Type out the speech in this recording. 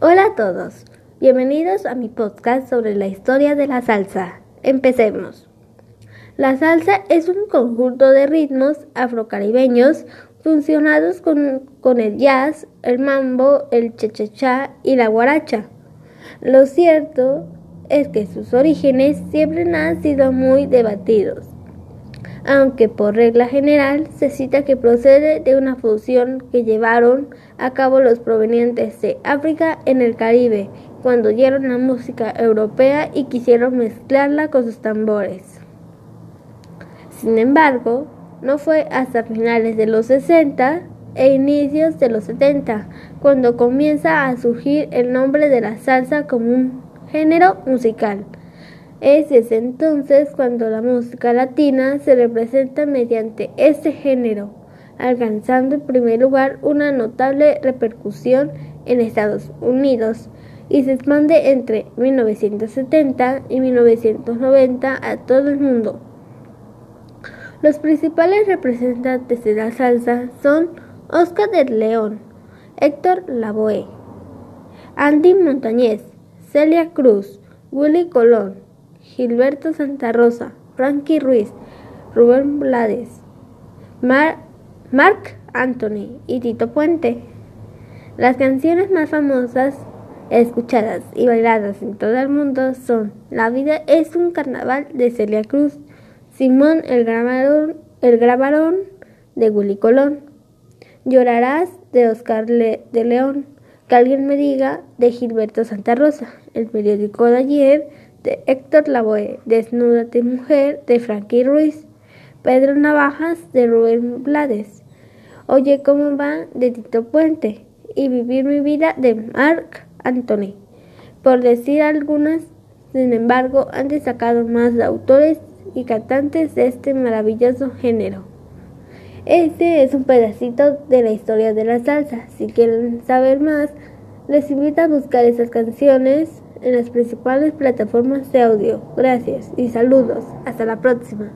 Hola a todos, bienvenidos a mi podcast sobre la historia de la salsa. Empecemos. La salsa es un conjunto de ritmos afrocaribeños funcionados con, con el jazz, el mambo, el cha-cha-cha y la guaracha. Lo cierto es que sus orígenes siempre han sido muy debatidos aunque por regla general se cita que procede de una fusión que llevaron a cabo los provenientes de África en el Caribe, cuando oyeron la música europea y quisieron mezclarla con sus tambores. Sin embargo, no fue hasta finales de los 60 e inicios de los 70 cuando comienza a surgir el nombre de la salsa como un género musical. Es desde entonces cuando la música latina se representa mediante este género, alcanzando en primer lugar una notable repercusión en Estados Unidos y se expande entre 1970 y 1990 a todo el mundo. Los principales representantes de la salsa son Oscar de León, Héctor Lavoe, Andy Montañez, Celia Cruz, Willy Colón, Gilberto Santa Rosa, Frankie Ruiz, Rubén Blades, Mark Anthony y Tito Puente. Las canciones más famosas, escuchadas y bailadas en todo el mundo son La vida es un carnaval de Celia Cruz, Simón el grabarón, el de Willy Colón, Llorarás de Oscar de León, Que alguien me diga de Gilberto Santa Rosa, El periódico de ayer de Héctor Lavoe, Desnúdate Mujer de Frankie Ruiz, Pedro Navajas de Rubén Blades, Oye cómo va de Tito Puente y Vivir mi vida de Marc Anthony. Por decir algunas, sin embargo, han destacado más autores y cantantes de este maravilloso género. Este es un pedacito de la historia de la salsa. Si quieren saber más, les invito a buscar esas canciones en las principales plataformas de audio. Gracias y saludos. Hasta la próxima.